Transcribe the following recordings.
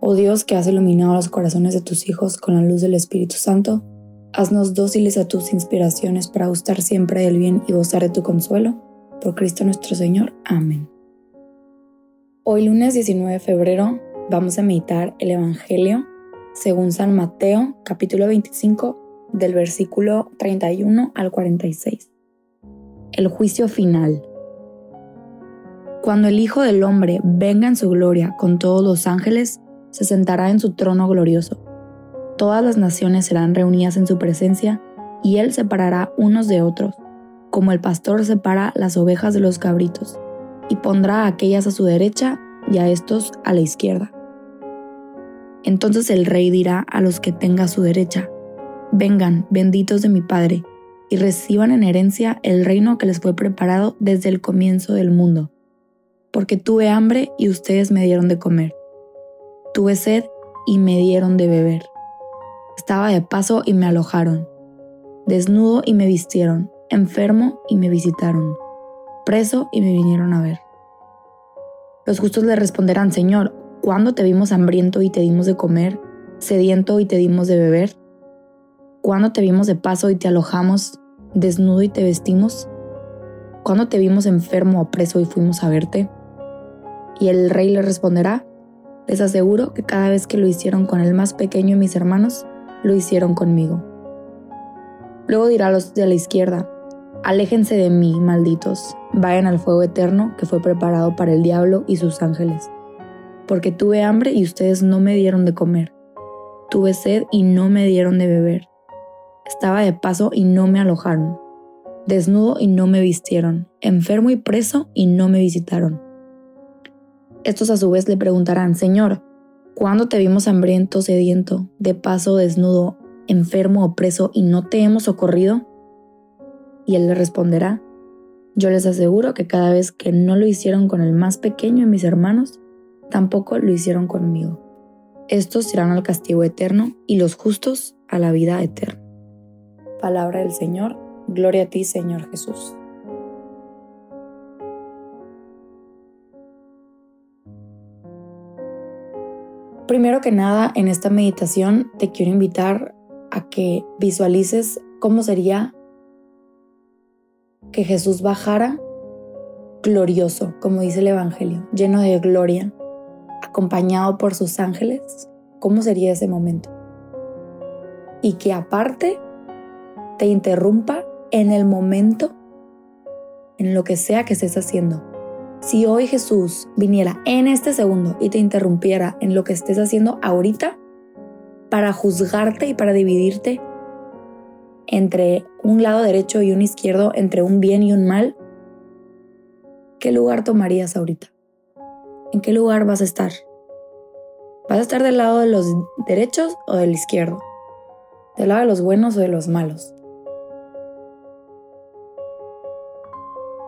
Oh Dios que has iluminado los corazones de tus hijos con la luz del Espíritu Santo, haznos dóciles a tus inspiraciones para gustar siempre del bien y gozar de tu consuelo. Por Cristo nuestro Señor. Amén. Hoy lunes 19 de febrero vamos a meditar el Evangelio según San Mateo capítulo 25 del versículo 31 al 46. El juicio final. Cuando el Hijo del Hombre venga en su gloria con todos los ángeles, se sentará en su trono glorioso. Todas las naciones serán reunidas en su presencia, y él separará unos de otros, como el pastor separa las ovejas de los cabritos, y pondrá a aquellas a su derecha y a estos a la izquierda. Entonces el rey dirá a los que tenga a su derecha, Vengan, benditos de mi Padre, y reciban en herencia el reino que les fue preparado desde el comienzo del mundo. Porque tuve hambre y ustedes me dieron de comer Tuve sed y me dieron de beber. Estaba de paso y me alojaron. Desnudo y me vistieron. Enfermo y me visitaron. Preso y me vinieron a ver. Los justos le responderán, Señor, ¿cuándo te vimos hambriento y te dimos de comer, sediento y te dimos de beber? ¿Cuándo te vimos de paso y te alojamos, desnudo y te vestimos? ¿Cuándo te vimos enfermo o preso y fuimos a verte? Y el rey le responderá, les aseguro que cada vez que lo hicieron con el más pequeño de mis hermanos, lo hicieron conmigo. Luego dirá a los de la izquierda, aléjense de mí, malditos, vayan al fuego eterno que fue preparado para el diablo y sus ángeles. Porque tuve hambre y ustedes no me dieron de comer. Tuve sed y no me dieron de beber. Estaba de paso y no me alojaron. Desnudo y no me vistieron. Enfermo y preso y no me visitaron. Estos a su vez le preguntarán, Señor, ¿cuándo te vimos hambriento, sediento, de paso desnudo, enfermo o preso y no te hemos socorrido? Y él le responderá, yo les aseguro que cada vez que no lo hicieron con el más pequeño de mis hermanos, tampoco lo hicieron conmigo. Estos irán al castigo eterno y los justos a la vida eterna. Palabra del Señor, gloria a ti Señor Jesús. Primero que nada, en esta meditación te quiero invitar a que visualices cómo sería que Jesús bajara glorioso, como dice el Evangelio, lleno de gloria, acompañado por sus ángeles. ¿Cómo sería ese momento? Y que aparte te interrumpa en el momento, en lo que sea que estés haciendo. Si hoy Jesús viniera en este segundo y te interrumpiera en lo que estés haciendo ahorita para juzgarte y para dividirte entre un lado derecho y un izquierdo, entre un bien y un mal, ¿qué lugar tomarías ahorita? ¿En qué lugar vas a estar? ¿Vas a estar del lado de los derechos o del izquierdo? ¿Del lado de los buenos o de los malos?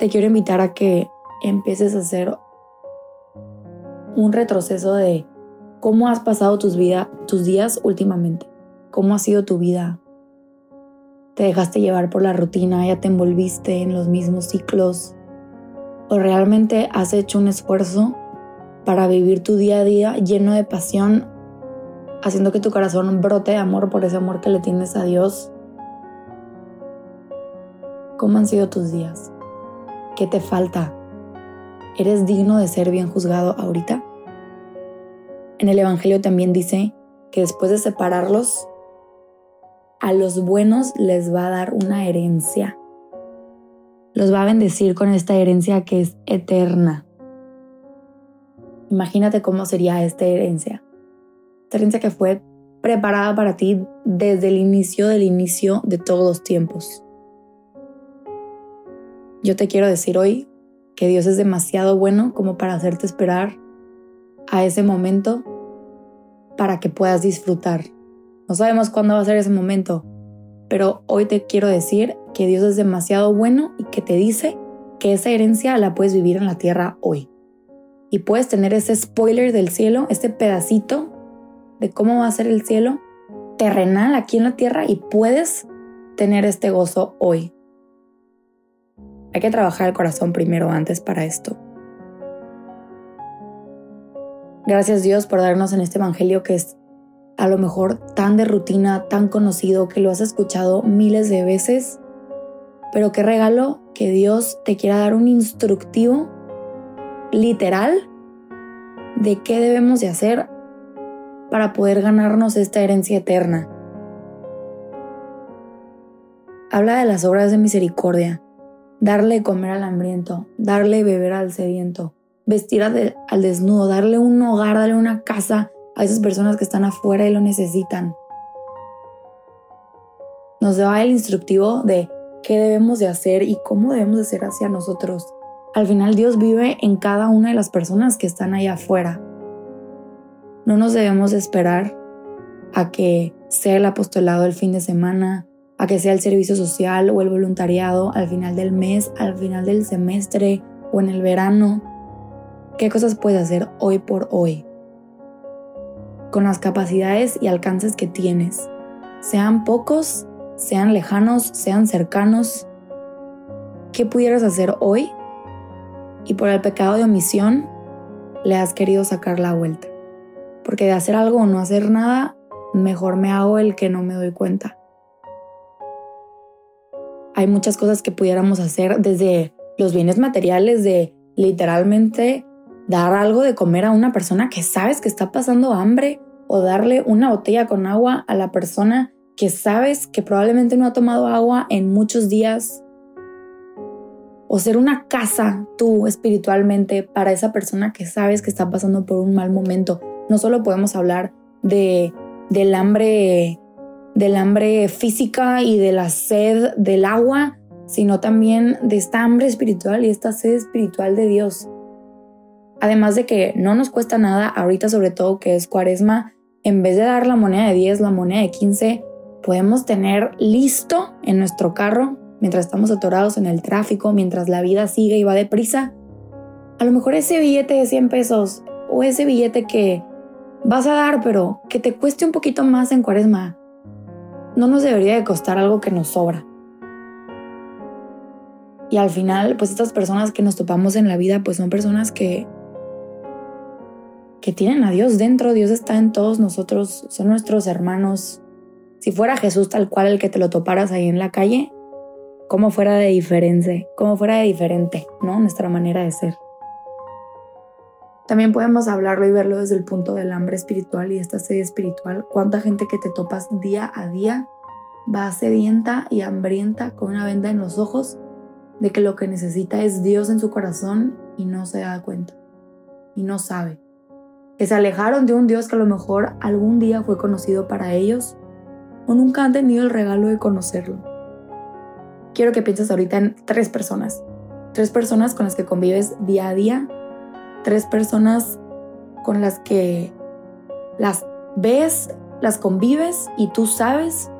Te quiero invitar a que empieces a hacer un retroceso de cómo has pasado tus, vida, tus días últimamente, cómo ha sido tu vida. Te dejaste llevar por la rutina, ya te envolviste en los mismos ciclos, o realmente has hecho un esfuerzo para vivir tu día a día lleno de pasión, haciendo que tu corazón brote de amor por ese amor que le tienes a Dios. ¿Cómo han sido tus días? ¿Qué te falta? ¿Eres digno de ser bien juzgado ahorita? En el Evangelio también dice que después de separarlos, a los buenos les va a dar una herencia. Los va a bendecir con esta herencia que es eterna. Imagínate cómo sería esta herencia. Esta herencia que fue preparada para ti desde el inicio del inicio de todos los tiempos. Yo te quiero decir hoy que Dios es demasiado bueno como para hacerte esperar a ese momento para que puedas disfrutar No sabemos cuándo va a ser ese momento, pero hoy te quiero decir que Dios es demasiado bueno y que te dice que esa herencia la puedes vivir en la tierra hoy. Y puedes tener ese spoiler del cielo, este pedacito de cómo va a ser el cielo terrenal aquí en la tierra y puedes tener este gozo hoy. Hay que trabajar el corazón primero antes para esto. Gracias Dios por darnos en este Evangelio que es a lo mejor tan de rutina, tan conocido, que lo has escuchado miles de veces, pero qué regalo que Dios te quiera dar un instructivo literal de qué debemos de hacer para poder ganarnos esta herencia eterna. Habla de las obras de misericordia, darle comer al hambriento, darle beber al sediento, vestir al desnudo, darle un hogar, darle una casa a esas personas que están afuera y lo necesitan. Nos da el instructivo de qué debemos de hacer y cómo debemos de hacer hacia nosotros. Al final Dios vive en cada una de las personas que están ahí afuera. No nos debemos de esperar a que sea el apostolado el fin de semana, a que sea el servicio social o el voluntariado al final del mes, al final del semestre o en el verano. ¿Qué cosas puedes hacer hoy por hoy? con las capacidades y alcances que tienes, sean pocos, sean lejanos, sean cercanos. ¿Qué pudieras hacer hoy? Y por el pecado de omisión le has querido sacar la vuelta. Porque de hacer algo o no hacer nada, mejor me hago el que no me doy cuenta. Hay muchas cosas que pudiéramos hacer desde los bienes materiales de literalmente dar algo de comer a una persona que sabes que está pasando hambre o darle una botella con agua a la persona que sabes que probablemente no ha tomado agua en muchos días. O ser una casa tú espiritualmente para esa persona que sabes que está pasando por un mal momento. No solo podemos hablar de, del hambre del hambre física y de la sed del agua, sino también de esta hambre espiritual y esta sed espiritual de Dios. Además de que no nos cuesta nada, ahorita sobre todo que es cuaresma, en vez de dar la moneda de 10, la moneda de 15, podemos tener listo en nuestro carro mientras estamos atorados en el tráfico, mientras la vida sigue y va deprisa. A lo mejor ese billete de 100 pesos o ese billete que vas a dar, pero que te cueste un poquito más en cuaresma, no nos debería de costar algo que nos sobra. Y al final, pues estas personas que nos topamos en la vida, pues son personas que que tienen a Dios dentro, Dios está en todos nosotros, son nuestros hermanos. Si fuera Jesús tal cual el que te lo toparas ahí en la calle, ¿cómo fuera de diferente? ¿Cómo fuera de diferente, no? Nuestra manera de ser. También podemos hablarlo y verlo desde el punto del hambre espiritual y esta sed espiritual. ¿Cuánta gente que te topas día a día va sedienta y hambrienta con una venda en los ojos de que lo que necesita es Dios en su corazón y no se da cuenta y no sabe? que se alejaron de un Dios que a lo mejor algún día fue conocido para ellos o nunca han tenido el regalo de conocerlo. Quiero que pienses ahorita en tres personas, tres personas con las que convives día a día, tres personas con las que las ves, las convives y tú sabes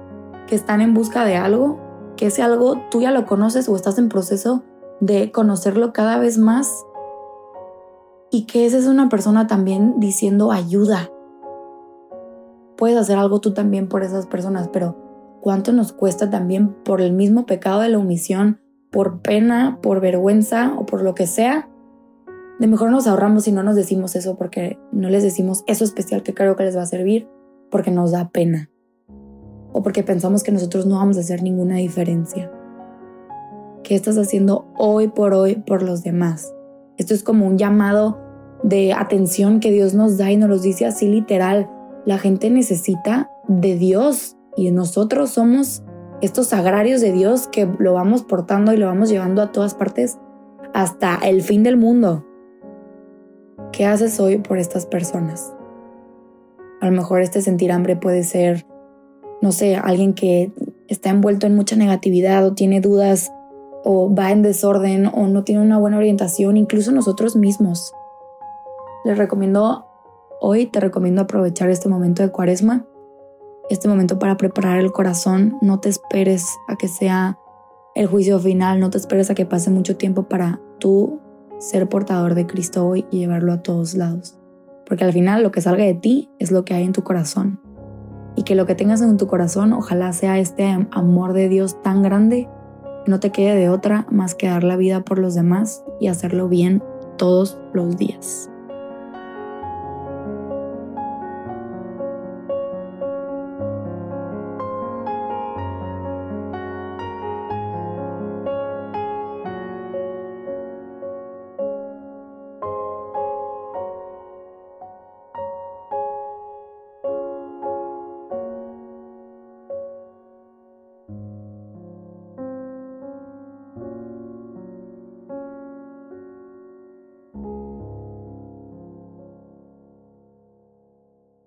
que están en busca de algo, que ese algo tú ya lo conoces o estás en proceso de conocerlo cada vez más y que esa es una persona también diciendo ayuda. Puedes hacer algo tú también por esas personas, pero ¿cuánto nos cuesta también por el mismo pecado de la omisión, por pena, por vergüenza o por lo que sea? De mejor nos ahorramos y no nos decimos eso porque no les decimos eso especial que creo que les va a servir porque nos da pena o porque pensamos que nosotros no vamos a hacer ninguna diferencia. ¿Qué estás haciendo hoy por hoy por los demás? Esto es como un llamado de atención que Dios nos da y nos lo dice así literal. La gente necesita de Dios y nosotros somos estos agrarios de Dios que lo vamos portando y lo vamos llevando a todas partes hasta el fin del mundo. ¿Qué haces hoy por estas personas? A lo mejor este sentir hambre puede ser, no sé, alguien que está envuelto en mucha negatividad o tiene dudas o va en desorden o no tiene una buena orientación, incluso nosotros mismos. Les recomiendo, hoy te recomiendo aprovechar este momento de cuaresma este momento para preparar el corazón. No te esperes a que sea el juicio final, no te esperes a que pase mucho tiempo para tú ser portador de Cristo hoy y llevarlo a todos lados. Porque al final lo que salga de ti es lo que hay en tu corazón. Y que lo que tengas en tu corazón ojalá sea este amor de Dios tan grande, no te quede de otra más que dar la vida por los demás y hacerlo bien todos los días.